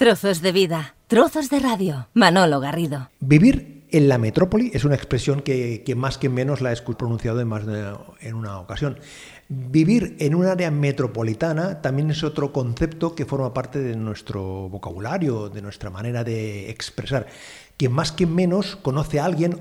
Trozos de vida, trozos de radio. Manolo Garrido. Vivir en la metrópoli es una expresión que, más que menos la he pronunciado en más de en una ocasión. Vivir en un área metropolitana también es otro concepto que forma parte de nuestro vocabulario, de nuestra manera de expresar. Quien más que menos conoce a alguien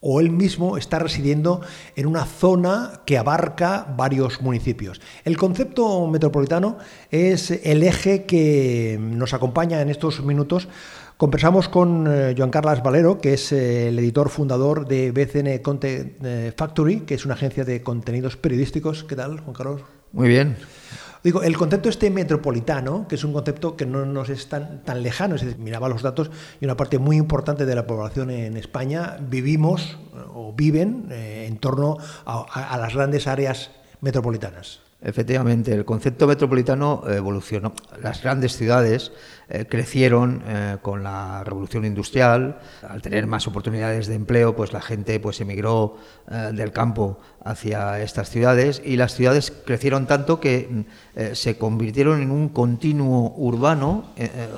o él mismo está residiendo en una zona que abarca varios municipios. El concepto metropolitano es el eje que nos acompaña en estos minutos. Conversamos con eh, Joan Carlos Valero, que es eh, el editor fundador de BCN Content eh, Factory, que es una agencia de contenidos periodísticos. ¿Qué tal, Juan Carlos? Muy bien. Digo, el concepto este metropolitano, que es un concepto que no nos es tan, tan lejano, es decir, miraba los datos y una parte muy importante de la población en España vivimos o viven eh, en torno a las grandes áreas metropolitanas. Efectivamente, el concepto metropolitano evolucionó. Las grandes ciudades eh, crecieron eh, con la revolución industrial. Al tener más oportunidades de empleo, pues la gente pues emigró eh, del campo hacia estas ciudades y las ciudades crecieron tanto que se convirtieron en un continuo urbano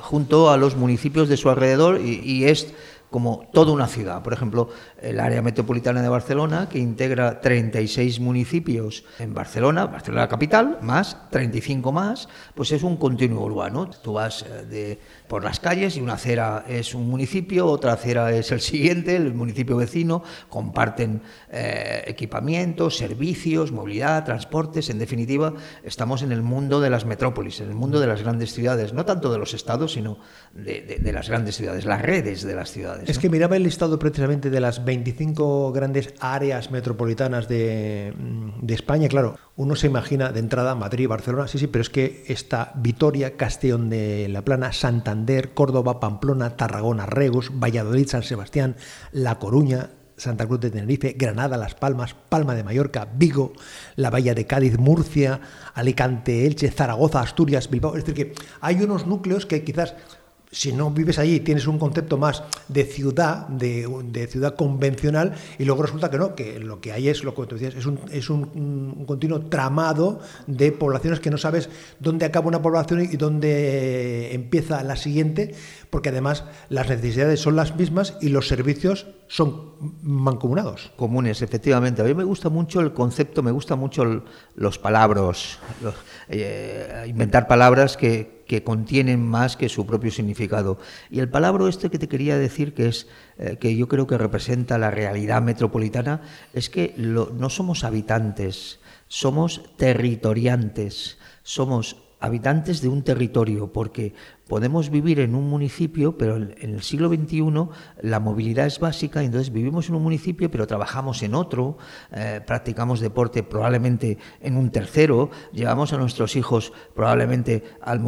junto a los municipios de su alrededor y es como toda una ciudad. Por ejemplo, el área metropolitana de Barcelona, que integra 36 municipios en Barcelona, Barcelona capital, más 35 más, pues es un continuo urbano. Tú vas eh, de, por las calles y una acera es un municipio, otra acera es el siguiente, el municipio vecino, comparten eh, equipamientos, servicios, movilidad, transportes. En definitiva, estamos en el mundo de las metrópolis, en el mundo de las grandes ciudades, no tanto de los estados, sino de las grandes ciudades, las redes de las ciudades. Es que miraba el listado precisamente de las 25 grandes áreas metropolitanas de, mm, de, España. Claro, uno se imagina de entrada Madrid, Barcelona, sí, sí, pero es que está Vitoria, Castellón de la Plana, Santander, Córdoba, Pamplona, Tarragona, Regus, Valladolid, San Sebastián, La Coruña, Santa Cruz de Tenerife, Granada, Las Palmas, Palma de Mallorca, Vigo, la Bahía de Cádiz, Murcia, Alicante, Elche, Zaragoza, Asturias, Bilbao. Es decir, que hay unos núcleos que quizás si no vives allí, tienes un concepto más de ciudad, de, ciudad convencional, y luego resulta que no, que lo que hay es lo que tú decías, es un, es un, continuo tramado de poblaciones que no sabes dónde acaba una población y dónde empieza la siguiente, porque además las necesidades son las mismas y los servicios son mancomunados. Comunes, efectivamente. A mí me gusta mucho el concepto, me gusta mucho los palabras, eh, inventar palabras que que contienen más que su propio significado. Y el palabra este que te quería decir, que es eh, que yo creo que representa la realidad metropolitana, es que no somos habitantes, somos territoriantes, somos habitantes de un territorio, porque podemos vivir en un municipio, pero en el siglo XXI la movilidad es básica, entonces vivimos en un municipio, pero trabajamos en otro, eh, practicamos deporte probablemente en un tercero, llevamos a nuestros hijos probablemente al,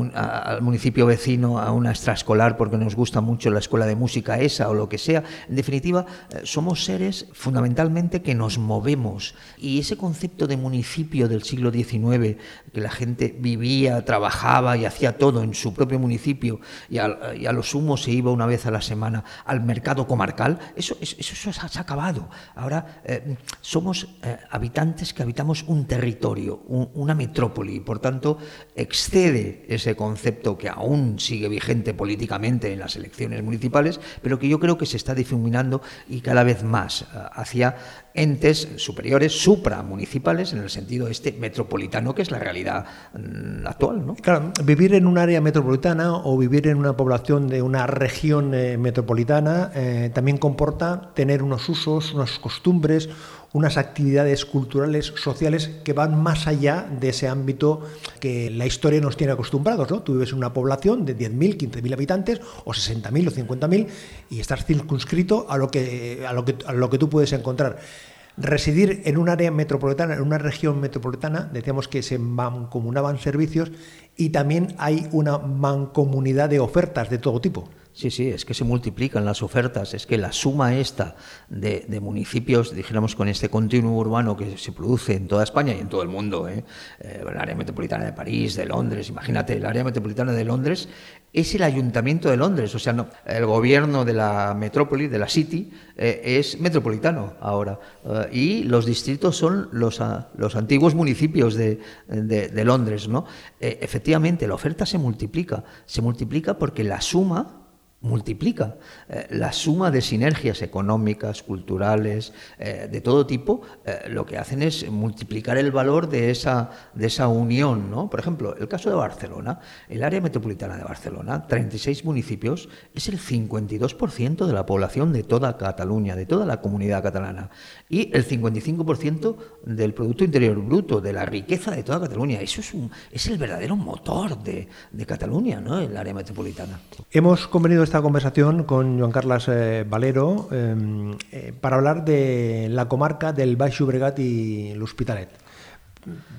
municipio vecino a una extraescolar porque nos gusta mucho la escuela de música esa o lo que sea. En definitiva, eh, somos seres fundamentalmente que nos movemos y ese concepto de municipio del siglo XIX, que la gente vivía, trabajaba y hacía todo en su propio municipio, y, a lo sumo se iba una vez a la semana al mercado comarcal, eso, eso, se ha acabado. Ahora eh, somos eh, habitantes que habitamos un territorio, una metrópoli, y por tanto excede ese concepto que aún sigue vigente políticamente en las elecciones municipales, pero que yo creo que se está difuminando y cada vez más eh, hacia entes superiores, supramunicipales, en el sentido este metropolitano, que es la realidad mm, actual. ¿no? Claro, vivir en un área metropolitana o vivir en una población de una región eh, metropolitana eh, también comporta tener unos usos, unas costumbres, unas actividades culturales, sociales que van más allá de ese ámbito que la historia nos tiene acostumbrados. ¿no? Tú vives en una población de 10.000, 15.000 habitantes, o 60.000 o 50.000, y estás circunscrito a lo, que, a, lo que, a lo que tú puedes encontrar. Residir en un área metropolitana, en una región metropolitana, decíamos que se mancomunaban servicios y también hay una mancomunidad de ofertas de todo tipo. Sí, sí, es que se multiplican las ofertas, es que la suma esta de, municipios, dijéramos, con este continuo urbano que se produce en toda España y en todo el mundo, ¿eh? eh el área metropolitana de París, de Londres, imagínate, el área metropolitana de Londres es el ayuntamiento de Londres, o sea, no, el gobierno de la metrópoli, de la City, eh, es metropolitano ahora, eh, y los distritos son los, ah, los antiguos municipios de, de Londres, ¿no? efectivamente, la oferta se multiplica, se multiplica porque la suma multiplica. Eh, la suma de sinergias económicas, culturales, eh, de todo tipo, eh, lo que hacen es multiplicar el valor de esa, de esa unión. ¿no? Por ejemplo, el caso de Barcelona, el área metropolitana de Barcelona, 36 municipios, es el 52% de la población de toda Cataluña, de toda la comunidad catalana, y el 55% del Producto Interior Bruto, de la riqueza de toda Cataluña. Eso es, es el verdadero motor de, de Cataluña, ¿no? el área metropolitana. Hemos convenido esta conversación con Joan Carlos eh, Valero em, eh, para hablar de la comarca del Baix Llobregat y l'Hospitalet.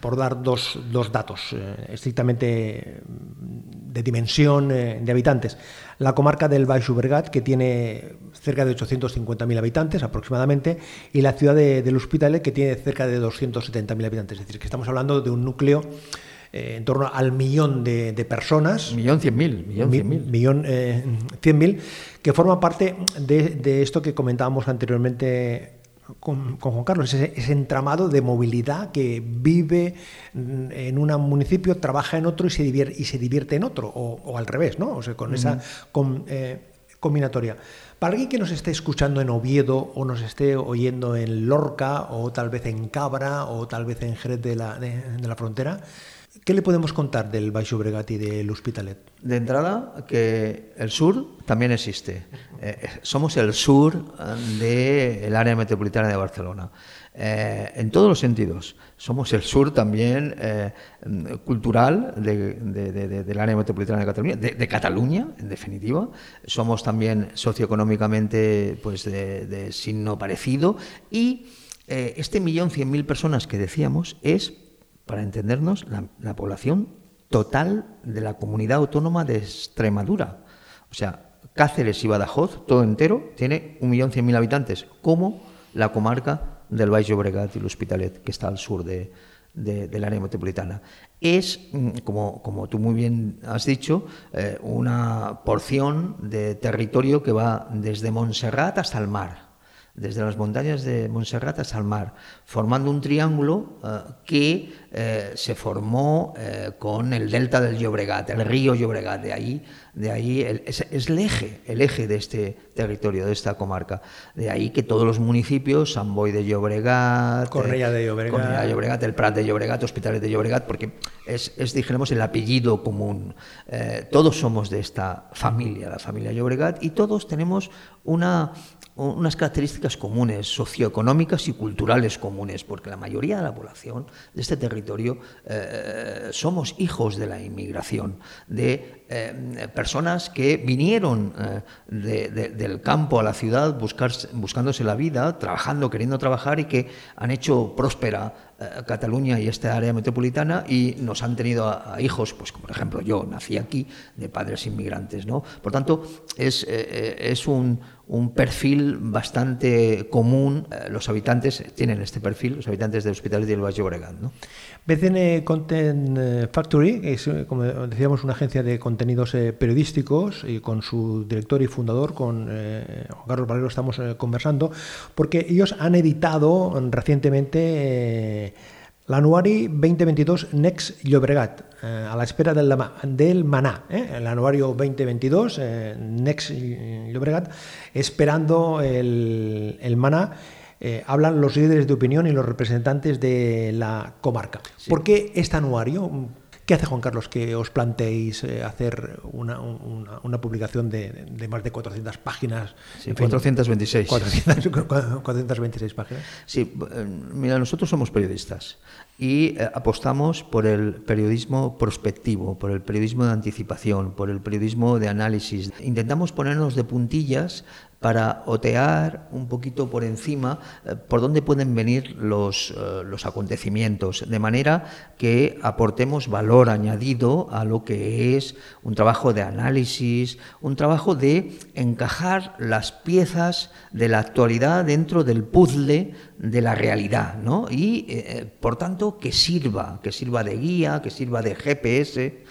Por dar dos, dos datos eh, estrictamente de dimensión de habitantes. La comarca del Baix Llobregat, que tiene cerca de 850.000 habitantes aproximadamente, y la ciudad de, del Hospitalet, que tiene cerca de 270.000 habitantes. Es decir, que estamos hablando de un núcleo eh, en torno al millón de, personas. Millón cien mil. Millón cien mil. Millón eh, cien mil, que forman parte de, esto que comentábamos anteriormente con, Juan Carlos, ese, entramado de movilidad que vive en un municipio, trabaja en otro y se divierte, y se divierte en otro, o, al revés, ¿no? O sea, con esa eh, combinatoria. Para alguien que nos esté escuchando en Oviedo o nos esté oyendo en Lorca o tal vez en Cabra o tal vez en Jerez de la, de la Frontera, ¿Qué le podemos contar del Baixo Bregat y del Hospitalet? De entrada, que el sur también existe. Eh, eh, somos el sur del área metropolitana de Barcelona. Eh, en todos los sentidos. Somos el sur también cultural del área metropolitana de Cataluña, de, Cataluña, en definitiva. Somos también socioeconómicamente pues, de, signo parecido. Y este millón cien mil personas que decíamos es para entendernos, la, población total de la comunidad autónoma de Extremadura. O sea, Cáceres y Badajoz, todo entero, tiene 1.100.000 habitantes, como la comarca del Baix Llobregat y el Hospitalet, que está al sur de, del área metropolitana. Es, mm, como, como, tú muy bien has dicho, eh, una porción de territorio que va desde Montserrat hasta el mar desde las montañas de Montserrat hasta el mar, formando un triángulo eh, que eh, se formó eh, con el delta del Llobregat, el río Llobregat, de ahí, de ahí es, el eje, el eje de este territorio, de esta comarca. De ahí que todos los municipios, San Boy de Llobregat, Cornella de Llobregat, de Llobregat el Prat de Llobregat, Hospitales de Llobregat, porque es, es dijéramos, el apellido común. todos somos de esta familia, la familia Llobregat, y todos tenemos una unas características comunes, socioeconómicas y culturales comunes, porque la mayoría de la población de este territorio eh, somos hijos de la inmigración, de eh, personas que vinieron eh, del campo a la ciudad buscándose la vida, trabajando, queriendo trabajar y que han hecho próspera eh, Cataluña y esta área metropolitana y nos han tenido a, hijos, pues por ejemplo yo nací aquí, de padres inmigrantes. ¿no? Por tanto, es, es un, un, perfil bastante común. los habitantes tienen este perfil, los habitantes del Hospital de Valle Obregón. ¿no? BCN Content Factory es, como decíamos, una agencia de contenidos eh, periodísticos y con su director y fundador, con eh, Carlos Valero, estamos eh, conversando, porque ellos han editado recientemente la Anuari 2022 Next Llobregat, a la espera del, Maná, el Anuario 2022 Next Llobregat, esperando el Maná eh, hablan los líderes de opinión y los representantes de la comarca. ¿Por qué este anuario? ¿Qué hace Juan Carlos que os planteéis eh, hacer una, publicación de, más de 400 páginas? Sí, 426. 426 páginas. Sí, eh, mira, nosotros somos periodistas y apostamos por el periodismo prospectivo, por el periodismo de anticipación, por el periodismo de análisis. Intentamos ponernos de puntillas para otear un poquito por encima eh, por dónde pueden venir los, eh, los, acontecimientos, de manera que aportemos valor añadido a lo que es un trabajo de análisis, un trabajo de encajar las piezas de la actualidad dentro del puzzle de la realidad, ¿no? Y eh, por tanto que sirva, que sirva de guía, que sirva de GPS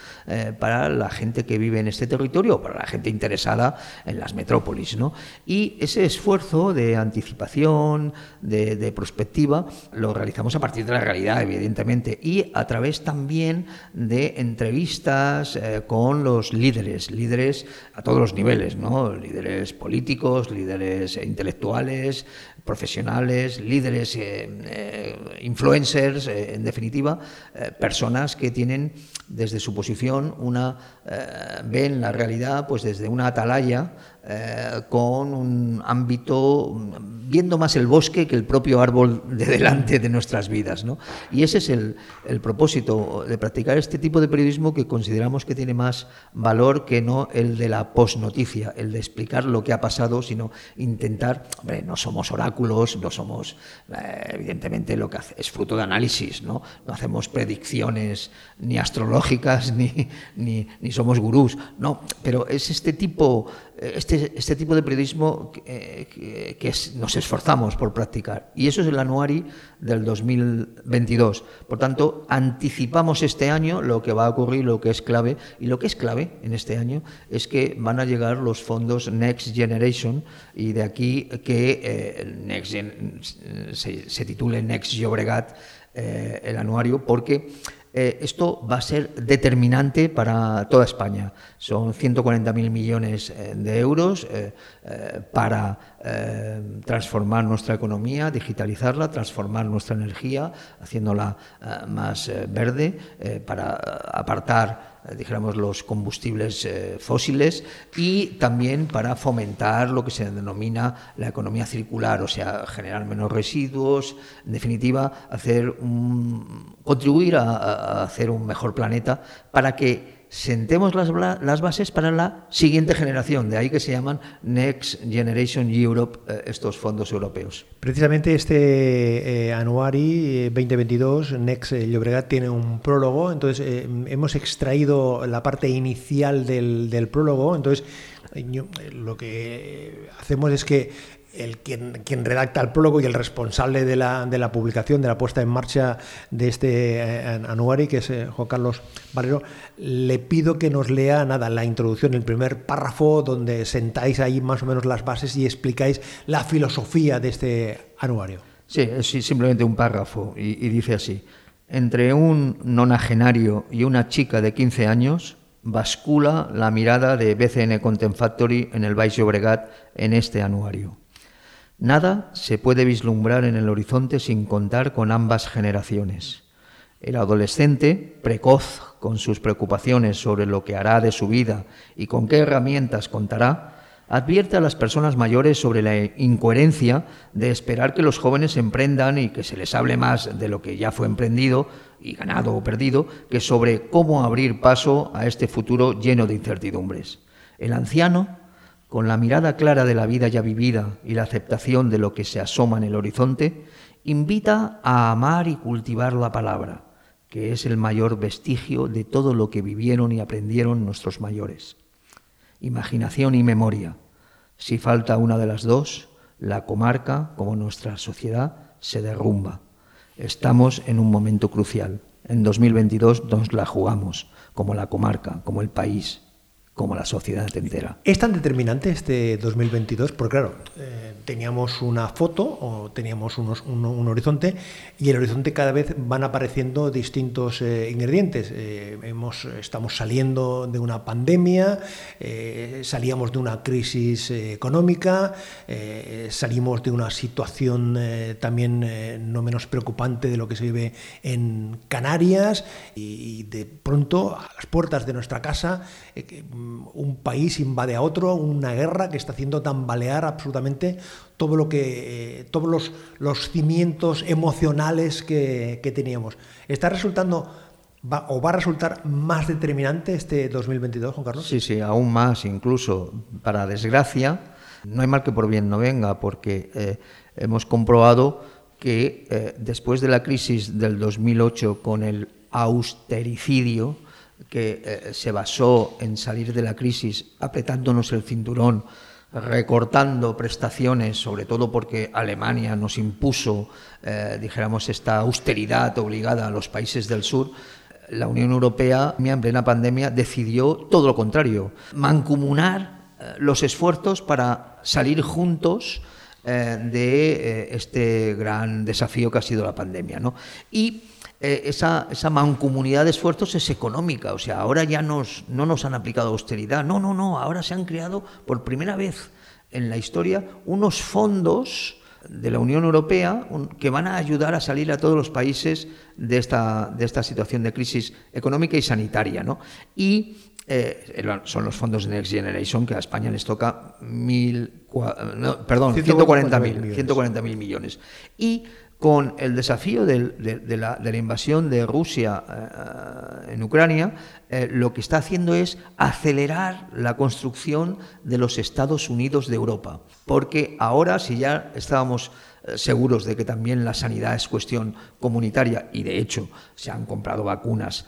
para la gente que vive en este territorio, para la gente interesada en las metrópolis, ¿no? Y ese esfuerzo de anticipación, de, prospectiva, lo realizamos a partir de la realidad, evidentemente, y a través también de entrevistas eh, con los líderes, líderes a todos los niveles, ¿no? líderes políticos, líderes intelectuales, profesionales, eh, eh, influencers, en definitiva, personas que tienen desde su posición una ven la realidad pues desde una atalaya eh, con un ámbito, viendo más el bosque que el propio árbol de delante de nuestras vidas. ¿no? Y ese es el, el, propósito de practicar este tipo de periodismo que consideramos que tiene más valor que no el de la posnoticia, el de explicar lo que ha pasado, sino intentar, hombre, no somos oráculos, no somos, eh, evidentemente lo que hace, es fruto de análisis, ¿no? no hacemos predicciones ni astrológicas ni, ni, ni somos gurús, no, pero es este tipo este, este, tipo de periodismo que, nos esforzamos por practicar. Y eso es el anuari del 2022. Por tanto, anticipamos este año lo que va a ocurrir, lo que es clave. Y lo que es clave en este año es que van a llegar los fondos Next Generation y de aquí que eh, Next se, titule Next Llobregat eh, el anuario porque eh, esto va a ser determinante para toda España. Son 140.000 millones eh, de euros eh, para transformar nuestra economía, digitalizarla, transformar nuestra energía, haciéndola más verde, para apartar dijéramos, los combustibles eh, fósiles y también para fomentar lo que se denomina la economía circular, o sea, generar menos residuos, en definitiva, hacer un, contribuir a hacer un mejor planeta para que sentemos las, las, bases para la siguiente generación, de ahí que se llaman Next Generation Europe, eh, estos fondos europeos. Precisamente este eh, Anuari 2022, eh, Next Llobregat, tiene un prólogo, entonces hemos extraído la parte inicial del prólogo, entonces lo que hacemos es que el quien, quien, redacta el prólogo y el responsable de la, de la, publicación, de la puesta en marcha de este eh, anuario, que es eh, Juan Carlos Barrero, le pido que nos lea nada, la introducción, el primer párrafo donde sentáis ahí más o menos las bases y explicáis la filosofía de este anuario. Sí, es simplemente un párrafo y, y dice así. Entre un nonagenario y una chica de 15 años, bascula la mirada de BCN Content Factory en el Baix Llobregat en este anuario. Nada se puede vislumbrar en el horizonte sin contar con ambas generaciones. El adolescente, precoz con sus preocupaciones sobre lo que hará de su vida y con qué herramientas contará, advierte a las personas mayores sobre la incoherencia de esperar que los jóvenes emprendan y que se les hable más de lo que ya fue emprendido y ganado o perdido que sobre cómo abrir paso a este futuro lleno de incertidumbres. El anciano con la mirada clara de la vida ya vivida y la aceptación de lo que se asoma en el horizonte, invita a amar y cultivar la palabra, que es el mayor vestigio de todo lo que vivieron y aprendieron nuestros mayores. Imaginación y memoria. Si falta una de las dos, la comarca, como nuestra sociedad, se derrumba. Estamos en un momento crucial. En 2022 nos la jugamos, como la comarca, como el país, como la sociedad entera. ¿Es tan determinante este 2022? Porque claro, eh, teníamos una foto o teníamos un, horizonte y el horizonte cada vez van apareciendo distintos eh, ingredientes. Eh, hemos, estamos saliendo de una pandemia, salíamos de una crisis económica, salimos de una situación también no menos preocupante de lo que se vive en Canarias y, de pronto a las puertas de nuestra casa un país invade a otro, una guerra que está haciendo tambalear absolutamente todo lo que, eh, todos los, cimientos emocionales que, teníamos. ¿Está resultando o va a resultar más determinante este 2022, Juan Carlos? Sí, sí, aún más, incluso para desgracia. No hay mal que por bien no venga, porque eh, hemos comprobado que eh, después de la crisis del 2008 con el austericidio, que eh, se basó en salir de la crisis apretándonos el cinturón, recortando prestaciones, sobre todo porque Alemania nos impuso, dijéramos, esta austeridad obligada a los países del sur, la Unión Europea, en plena pandemia, decidió todo lo contrario, mancomunar eh, los esfuerzos para salir juntos eh, de eh, este gran desafío que ha sido la pandemia. Y esa, esa, mancomunidad de esfuerzos es económica, o sea, ahora ya nos, no nos han aplicado austeridad, no, no, no, ahora se han creado por primera vez en la historia unos fondos de la Unión Europea que van a ayudar a salir a todos los países de esta, de esta situación de crisis económica y sanitaria. ¿no? Y eh, son los fondos de Next Generation que a España les toca mil, perdón, 140.000 140 millones. Y con el desafío de, la, invasión de Rusia eh, en Ucrania, eh, lo que está haciendo es acelerar la construcción de los Estados Unidos de Europa. Porque ahora, si ya estábamos eh, seguros de que también la sanidad es cuestión comunitaria, y de hecho se han comprado vacunas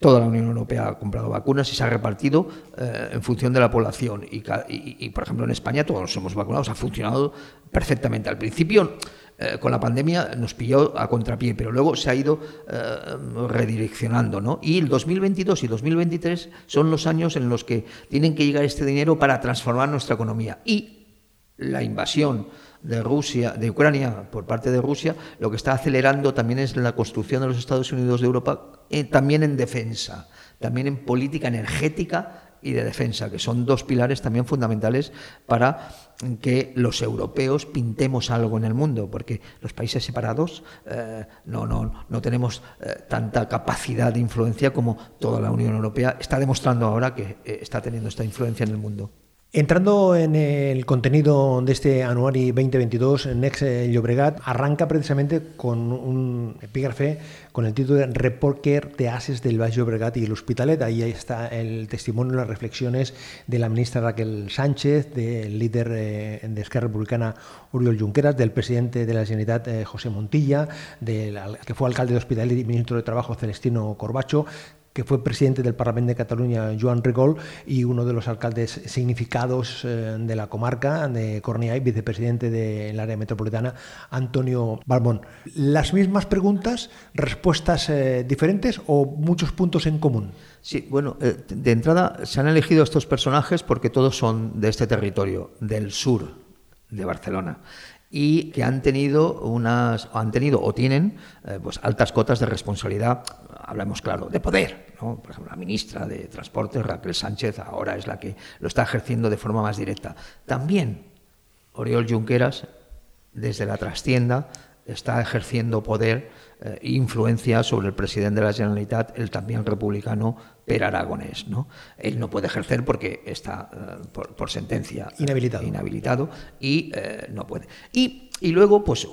Toda la Unión Europea ha comprado vacunas y se ha repartido en función de la población. Y, y, por ejemplo, en España todos nos hemos vacunado, ha funcionado perfectamente. Al principio eh, con la pandemia nos pilló a contrapié, pero luego se ha ido eh, redireccionando. ¿no? Y el 2022 y 2023 son los años en los que tienen que llegar este dinero para transformar nuestra economía. Y la invasión de Rusia, de Ucrania por parte de Rusia, lo que está acelerando también es la construcción de los Estados Unidos de Europa, eh, también en defensa, también en política energética y de defensa, que son dos pilares también fundamentales para que los europeos pintemos algo en el mundo, porque los países separados eh, no, no, no tenemos eh, tanta capacidad de influencia como toda la Unión Europea está demostrando ahora que eh, está teniendo esta influencia en el mundo. Entrando en el contenido de este Anuari 2022, Next Llobregat arranca precisamente con un epígrafe con el título de Reporter de Ases del Valle Llobregat y el Hospitalet. Ahí está el testimonio las reflexiones de la ministra Raquel Sánchez, del líder eh, de Esquerra Republicana Oriol Junqueras, del presidente de la Generalitat eh, José Montilla, del que fue alcalde de Hospitalet y ministro de Trabajo Celestino Corbacho, que fue presidente del Parlamento de Cataluña, Joan Rigol, y uno de los alcaldes significados eh, de la comarca de Cornellà y vicepresidente del área metropolitana, Antonio Balbón. ¿Las mismas preguntas, respuestas eh, diferentes o muchos puntos en común? Sí, bueno, eh, de entrada se han elegido estos personajes porque todos son de este territorio, del sur de Barcelona y que han tenido unas han tenido o tienen pues altas cotas de responsabilidad hablamos claro, de poder. ¿no? Por ejemplo, la ministra de Transportes, Raquel Sánchez, ahora es la que lo está ejerciendo de forma más directa. También Oriol Junqueras, desde la trastienda, está ejerciendo poder e influencia sobre el presidente de la Generalitat, el también republicano Per Aragonés. ¿no? Él no puede ejercer porque está eh, por, sentencia inhabilitado, inhabilitado y eh, no puede. Y y luego, pues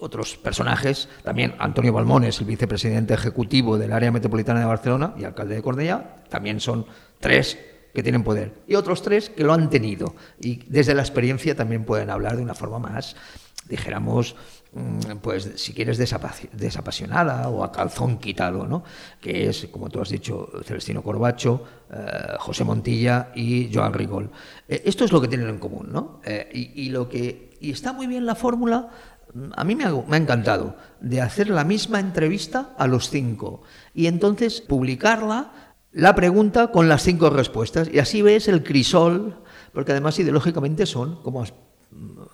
otros personajes, también Antonio Balmones, el vicepresidente ejecutivo del área metropolitana de Barcelona y alcalde de Cornellá, también son tres que tienen poder. Y otros tres que lo han tenido. Y desde la experiencia también pueden hablar de una forma más, dijéramos, pues si quieres desapasionada o a calzón quitado, ¿no? que es, como tú has dicho, Celestino Corbacho, eh, José Montilla y Joan Rigol. Eh, esto es lo que tienen en común, ¿no? Eh, y, lo que y está muy bien la fórmula, a mí me ha, encantado, de hacer la misma entrevista a los cinco y entonces publicarla, la pregunta con las cinco respuestas. Y así ves el crisol, porque además ideológicamente son, como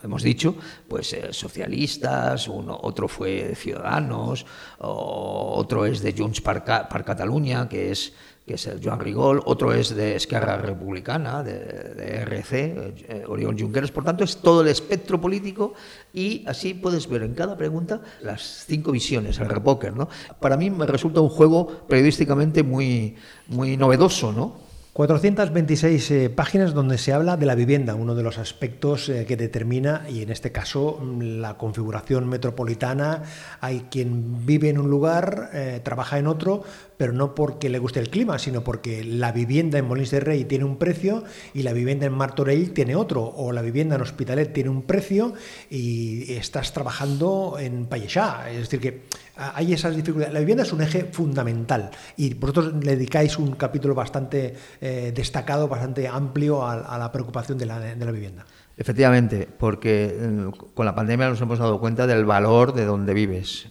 hemos dicho, pues eh, socialistas, uno, otro fue de Ciudadanos, otro es de Junts per, per Catalunya, que es que es el Joan Rigol, otro es de Esquerra Republicana, de, RC, eh, Oriol Junqueras, por tanto es todo el espectro político y así puedes ver en cada pregunta las cinco visiones, el repóker, ¿no? Para mí me resulta un juego periodísticamente muy, muy novedoso, ¿no? 426 eh, páginas donde se habla de la vivienda, uno de los aspectos eh, que determina, y en este caso, mm, la configuración metropolitana. Hay quien vive en un lugar, eh, trabaja en otro, pero no porque le guste el clima, sino porque la vivienda en Molins de Rey tiene un precio y la vivienda en Martorell tiene otro, o la vivienda en Hospitalet tiene un precio y estás trabajando en Payesá. Es decir, que hay esas dificultades. La vivienda es un eje fundamental y vosotros le dedicáis un capítulo bastante eh, destacado, bastante amplio a, la preocupación de la, de la vivienda. Efectivamente, porque eh, con la pandemia nos hemos dado cuenta del valor de donde vives.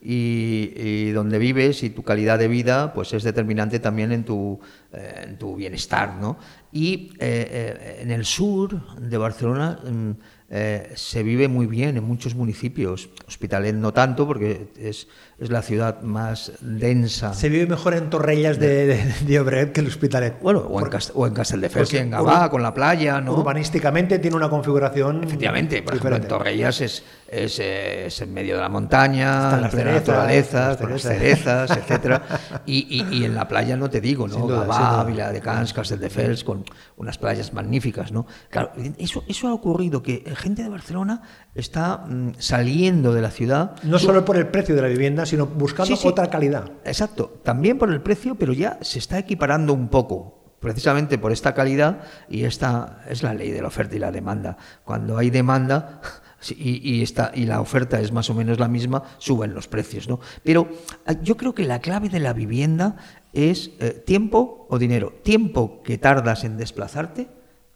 Y, donde vives y tu calidad de vida pues es determinante también en tu, eh, en tu bienestar. ¿no? Y en el sur de Barcelona mm, eh, se vive muy bien en muchos municipios. Hospitalet no tanto, porque es, es la ciudad más densa. Se vive mejor en Torrellas de, de, de que en Hospitalet. Bueno, o, en, Cast o en Castelldefels, en Gabá, con la playa, ¿no? Urbanísticamente tiene una configuración Efectivamente, por ejemplo, en Torrellas es, es, es, en medio de la montaña, en la naturaleza, con las cerezas, etcétera. Y, y, y, en la playa no te digo, ¿no? Duda, Gabá, Vila de Cans, Castelldefels, con unas playas magníficas, ¿no? Claro, eso, eso ha ocurrido, que gente de Barcelona está mm, saliendo de la ciudad. No solo por el precio de la vivienda, sino buscando otra calidad. Exacto, también por el precio, pero ya se está equiparando un poco, precisamente por esta calidad, y esta es la ley de la oferta y la demanda. Cuando hay demanda y, y, y la oferta es más o menos la misma, suben los precios. ¿no? Pero ah, yo creo que la clave de la vivienda es eh, tiempo o dinero. Tiempo que tardas en desplazarte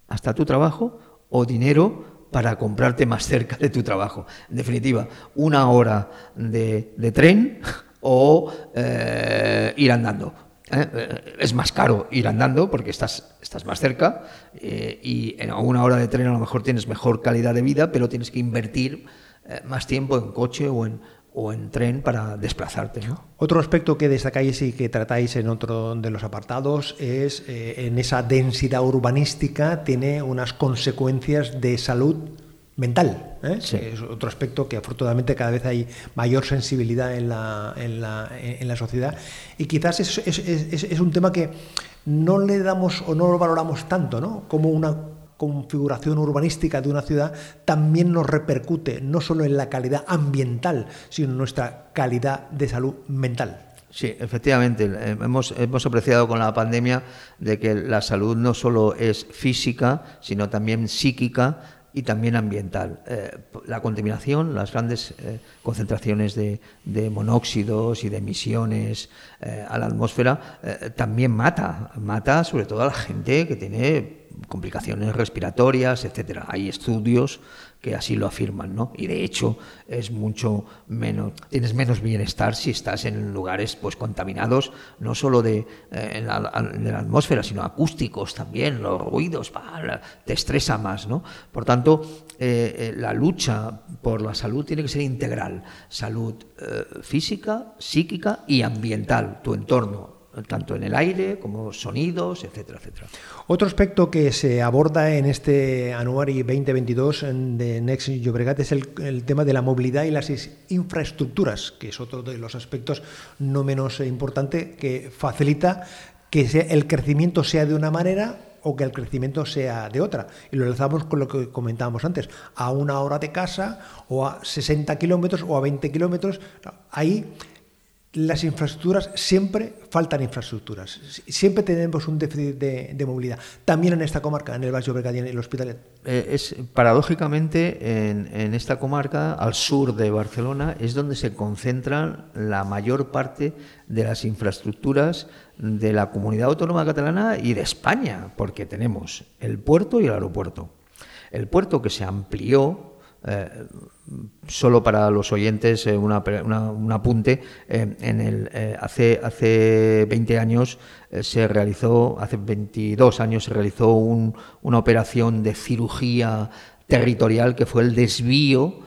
hasta tu trabajo o dinero para comprarte más cerca de tu trabajo. En definitiva, una hora de, tren o eh, ir andando. ¿eh? Eh, es más caro ir andando porque estás, estás más cerca y en una hora de tren a lo mejor tienes mejor calidad de vida, pero tienes que invertir más tiempo en coche o en, o en tren para desplazarte. Otro aspecto que destacáis y que tratáis en otro de los apartados es eh, en esa densidad urbanística tiene unas consecuencias de salud mental. ¿eh? Es otro aspecto que afortunadamente cada vez hay mayor sensibilidad en la, en la, en la sociedad y quizás es, es, es, un tema que no le damos o no lo valoramos tanto ¿no? como una configuración urbanística de una ciudad también nos repercute no solo en la calidad ambiental, sino en nuestra calidad de salud mental. Sí, efectivamente. Eh, hemos, hemos apreciado con la pandemia de que la salud no solo es física, sino también psíquica y también ambiental. Eh, la contaminación, las grandes eh, concentraciones de, monóxidos y de emisiones a la atmósfera también mata, mata sobre todo a la gente que tiene complicaciones respiratorias, etcétera. Hay estudios que así lo afirman, ¿no? Y de hecho es mucho menos, tienes menos bienestar si estás en lugares pues contaminados, no solo de, eh, la, atmósfera, sino acústicos también, los ruidos, te estresa más, ¿no? Por tanto, eh, eh, la lucha por la salud tiene que ser integral, salud física, psíquica y ambiental, tu entorno, tanto en el aire como sonidos, etcétera, etcétera. Otro aspecto que se aborda en este Anuari 2022 de Next Llobregat es el, tema de la movilidad y las infraestructuras, que es otro de los aspectos no menos importante que facilita que el crecimiento sea de una manera o que el crecimiento sea de otra. Y lo lanzamos con lo que comentábamos antes, a una hora de casa o a 60 kilómetros o a 20 kilómetros. Ahí las infraestructuras, siempre faltan infraestructuras. Siempre tenemos un déficit de, movilidad. También en esta comarca, en el Valle y en el Hospitalet. Eh, es, paradójicamente, en, esta comarca, al sur de Barcelona, es donde se concentran la mayor parte de las infraestructuras de la comunidad autónoma catalana y de España, porque tenemos el puerto y el aeropuerto. El puerto que se amplió eh, solo para los oyentes, eh, una, un apunte. Eh, en el, hace, hace 20 años se realizó, hace 22 años se realizó una operación de cirugía territorial que fue el desvío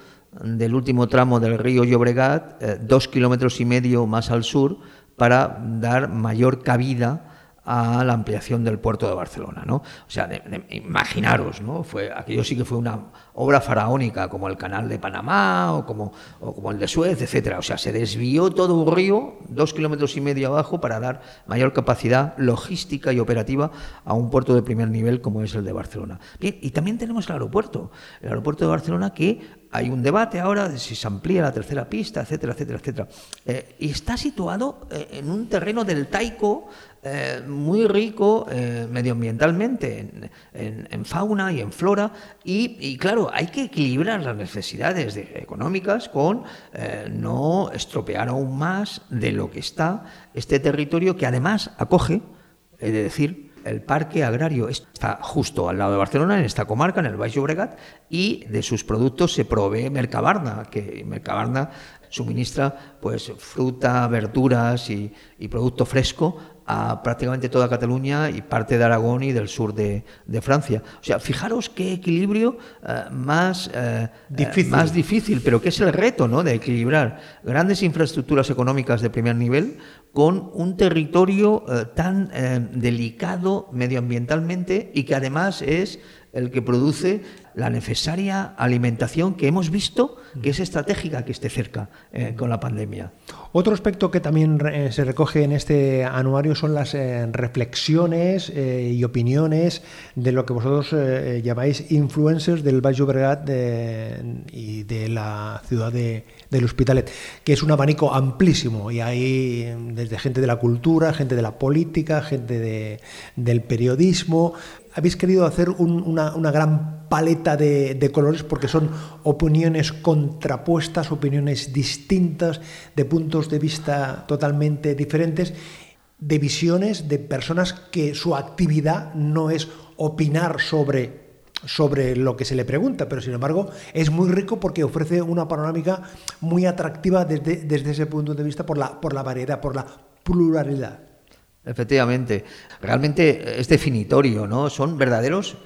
del último tramo del río Llobregat, dos kilómetros y medio más al sur, para dar mayor cabida a la ampliación del puerto de Barcelona, ¿no? O sea, imaginaros, ¿no? Fue, aquello sí que fue una obra faraónica, como el canal de Panamá o como, el de Suez, etcétera. O sea, se desvió todo un río, dos kilómetros y medio abajo, para dar mayor capacidad logística y operativa a un puerto de primer nivel como es el de Barcelona. Bien, y también tenemos el aeropuerto, el aeropuerto de Barcelona que hay un debate ahora de si se amplía la tercera pista, etcétera, etcétera, etcétera. Eh, y está situado eh, en un terreno del Taico eh, muy rico medioambientalmente, en, fauna y en flora. Y, claro, hay que equilibrar las necesidades económicas con no estropear aún más de lo que está este territorio que además acoge, de decir, el parque agrario. Está justo al lado de Barcelona, en esta comarca, en el Baix Llobregat, y de sus productos se provee Mercabarna, que Mercabarna suministra pues fruta, verduras y producto fresco a prácticamente toda Cataluña y parte de Aragón y del sur de, Francia. O sea, fijaros qué equilibrio eh, más, eh, eh, más difícil, pero que es el reto ¿no? de equilibrar grandes infraestructuras económicas de primer nivel con un territorio tan delicado medioambientalmente y que además es el que produce la necesaria alimentación que hemos visto que es estratégica que esté cerca eh, con la pandemia. Otro aspecto que también eh, se recoge en este anuario son las eh, reflexiones y opiniones de lo que vosotros llamáis influencers del Valle Obregat y de la ciudad de, del Hospitalet, que es un abanico amplísimo y hay desde gente de la cultura, gente de la política, gente del periodismo, habéis querido hacer una, gran paleta de, colores porque son opiniones contrapuestas, opiniones distintas, de puntos de vista totalmente diferentes, de visiones de personas que su actividad no es opinar sobre sobre lo que se le pregunta, pero sin embargo es muy rico porque ofrece una panorámica muy atractiva desde, desde ese punto de vista por la, por la variedad, por la pluralidad. Efectivamente, realmente es definitorio, ¿no? Son verdaderos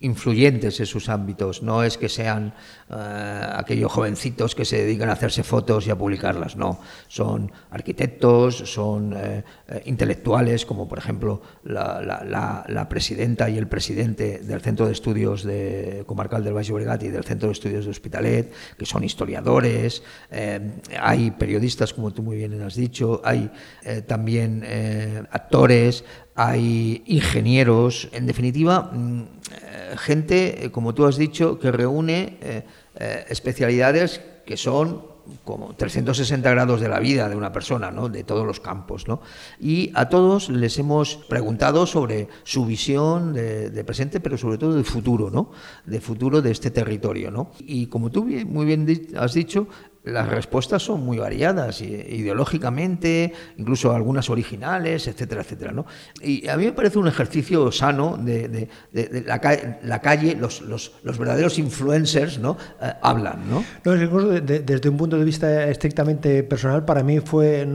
influyentes en sus ámbitos, no es que sean eh, aquellos jovencitos que se dedican a hacerse fotos y a publicarlas, no, son arquitectos, son eh, eh, intelectuales, como por ejemplo la, presidenta y el presidente del Centro de Estudios de Comarcal del Valle Obregat y del Centro de Estudios de Hospitalet, que son historiadores, hay periodistas, como tú muy bien has dicho, hay también actores, hay ingenieros, en definitiva, mm, eh, gente, eh, como tú has dicho, que reúne eh, especialidades que son como 360 grados de la vida de una persona, ¿no? de todos los campos. ¿no? Y a todos les hemos preguntado sobre su visión de, presente, pero sobre todo de futuro, ¿no? de futuro de este territorio. ¿no? Y como tú muy bien has dicho, las respuestas son muy variadas, ideológicamente, incluso algunas originales, etcétera, etcétera. ¿no? Y a mí me parece un ejercicio sano de, la, calle, los, verdaderos influencers ¿no? Eh, hablan. ¿no? desde un punto de vista estrictamente personal, para mí fue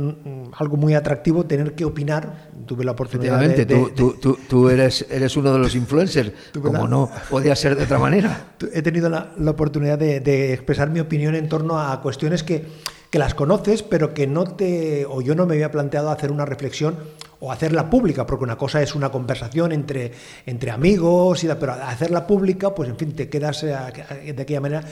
algo muy atractivo tener que opinar. Tuve la oportunidad de, tú, tú, tú, eres, eres uno de los influencers, como no podía ser de otra manera. He tenido la, la oportunidad de expresar mi opinión en torno a cuestiones que, que las conoces, pero que no te, o yo no me había planteado hacer una reflexión o hacerla pública, porque una cosa es una conversación entre, entre amigos, y, pero hacerla pública, pues en fin, te quedas eh, de aquella manera.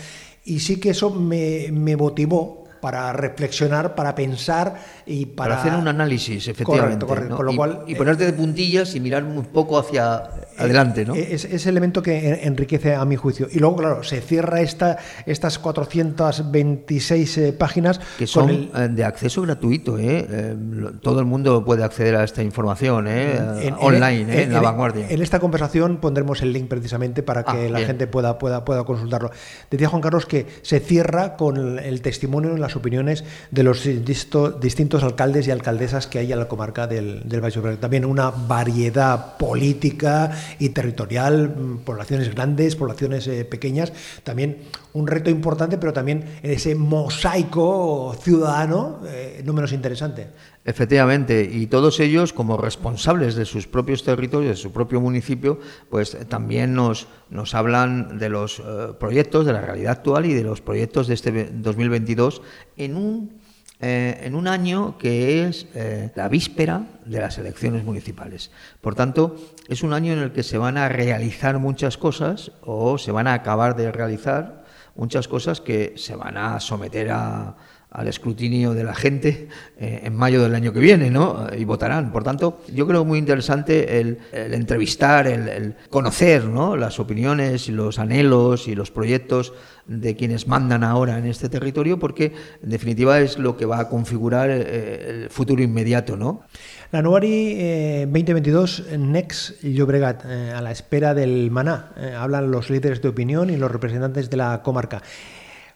Y sí que eso me, me motivó para reflexionar, para pensar y para... hacer un análisis, efectivamente. Con lo cual, y, ponerte de puntillas y mirar un poco hacia adelante, ¿no? Es ese elemento que enriquece a mi juicio. Y luego, claro, se cierra esta, estas 426 eh, páginas... Que son eh, de acceso gratuito, ¿eh? ¿eh? Todo el mundo puede acceder a esta información, ¿eh? online, en, la vanguardia. En esta conversación pondremos el link precisamente para que ah, la gente pueda, pueda, pueda consultarlo. Decía Juan Carlos que se cierra con el testimonio en opiniones de los distintos alcaldes y alcaldesas que hay en la comarca del, del Valle También una variedad política y territorial, mm, poblaciones grandes, poblaciones eh, pequeñas, también un reto importante, pero también en ese mosaico ciudadano eh, no menos interesante. Efectivamente, y todos ellos, como responsables de sus propios territorios, de su propio municipio, pues también nos, nos hablan de los eh, proyectos, de la realidad actual y de los proyectos de este 2022 en un eh, en un año que es eh, la víspera de las elecciones municipales. Por tanto, es un año en el que se van a realizar muchas cosas o se van a acabar de realizar muchas cosas que se van a someter a, al escrutinio de la gente eh, en mayo del año que viene, ¿no? Y votarán. Por tanto, yo creo muy interesante el, entrevistar, el, conocer, ¿no? Las opiniones y los anhelos y los proyectos de quienes mandan ahora en este territorio, porque en definitiva es lo que va a configurar eh, el futuro inmediato, ¿no? La Nuari 2022 Next Llobregat, eh, a la espera del maná, hablan los líderes de opinión y los representantes de la comarca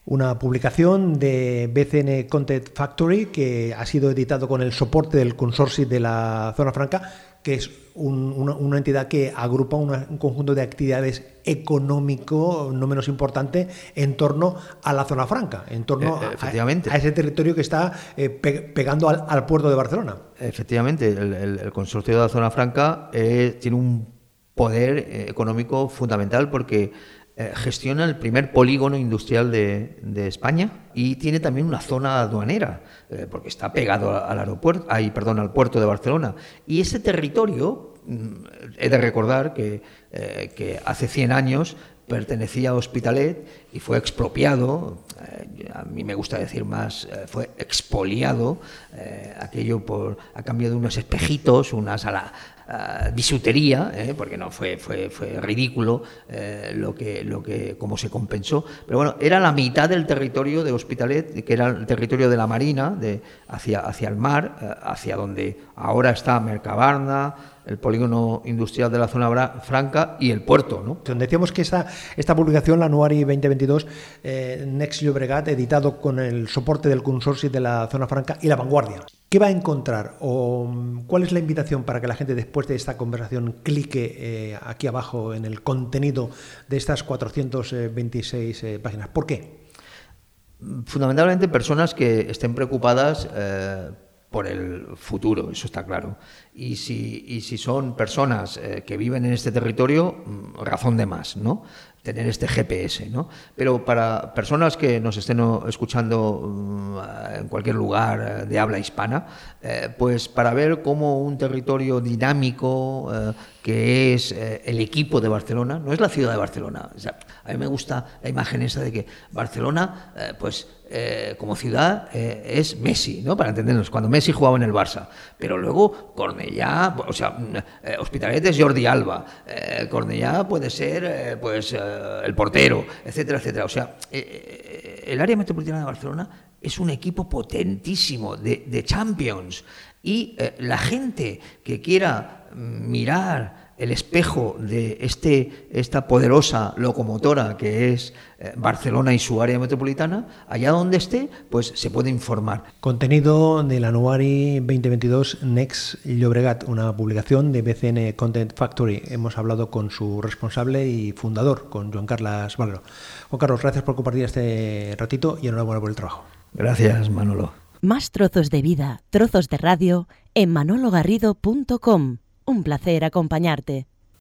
una publicación de BCN Content Factory que ha sido editado con el soporte del consorcio de la Zona Franca, que es una, entidad que agrupa un conjunto de actividades económico no menos importante en torno a la zona franca, en torno eh, a, ese territorio que está eh, pegando al, puerto de Barcelona. Efectivamente, el, consorcio de la zona franca eh, tiene un poder económico fundamental porque eh, gestiona el primer polígono industrial de, España y tiene también una zona aduanera, eh, porque está pegado al aeropuerto, ahí, perdón, al puerto de Barcelona. Y ese territorio, mm, he de recordar que, eh, hace 100 años pertenecía a Hospitalet y fue expropiado, a mí me gusta decir más, fue expoliado, aquello por, a cambio de unos espejitos, unas ala, uh, porque no fue, fue, fue ridículo eh, lo que, lo que, cómo se compensó, pero bueno, era la mitad del territorio de Hospitalet, que era el territorio de la Marina, de, hacia, hacia el mar, eh, hacia donde ahora está Mercabarna, el polígono industrial de la zona franca y el puerto. ¿no? Decíamos que esta, esta publicación, la Anuari 2022, eh, Next Llobregat, editado con el soporte del consorcio de la zona franca y la vanguardia. ¿Qué va a encontrar o cuál es la invitación para que la gente después de esta conversación clique eh, aquí abajo en el contenido de estas 426 eh, páginas? ¿Por qué? Fundamentalmente personas que estén preocupadas eh, por el futuro, eso está claro. Y si, y si son personas eh, que viven en este territorio, mm, razón de más, ¿no? Tener este GPS, ¿no? Pero para personas que nos estén escuchando mm, en cualquier lugar eh, de habla hispana, eh, pues para ver cómo un territorio dinámico que es el equipo de Barcelona, no es la ciudad de Barcelona. a mí me gusta la imagen esa de que Barcelona, pues eh, como ciudad eh, es Messi, ¿no? Para entendernos, cuando Messi jugaba en el Barça. Pero luego Cornellá, o sea, eh, Hospitalet es Jordi Alba, Cornellá puede ser pues el portero, etcétera, etcétera. O sea, el área metropolitana de Barcelona es un equipo potentísimo de Champions y la gente que quiera mirar el espejo de este, esta poderosa locomotora que es eh, Barcelona y su área metropolitana, allá donde esté, pues se puede informar. Contenido del Anuari 2022 Next Llobregat, una publicación de BCN Content Factory. Hemos hablado con su responsable y fundador, con Juan Carlos Valero. Juan Carlos, gracias por compartir este ratito y enhorabuena por el trabajo. Gracias, Manolo. Más trozos de vida, trozos de radio en manologarrido.com. Un placer acompañarte.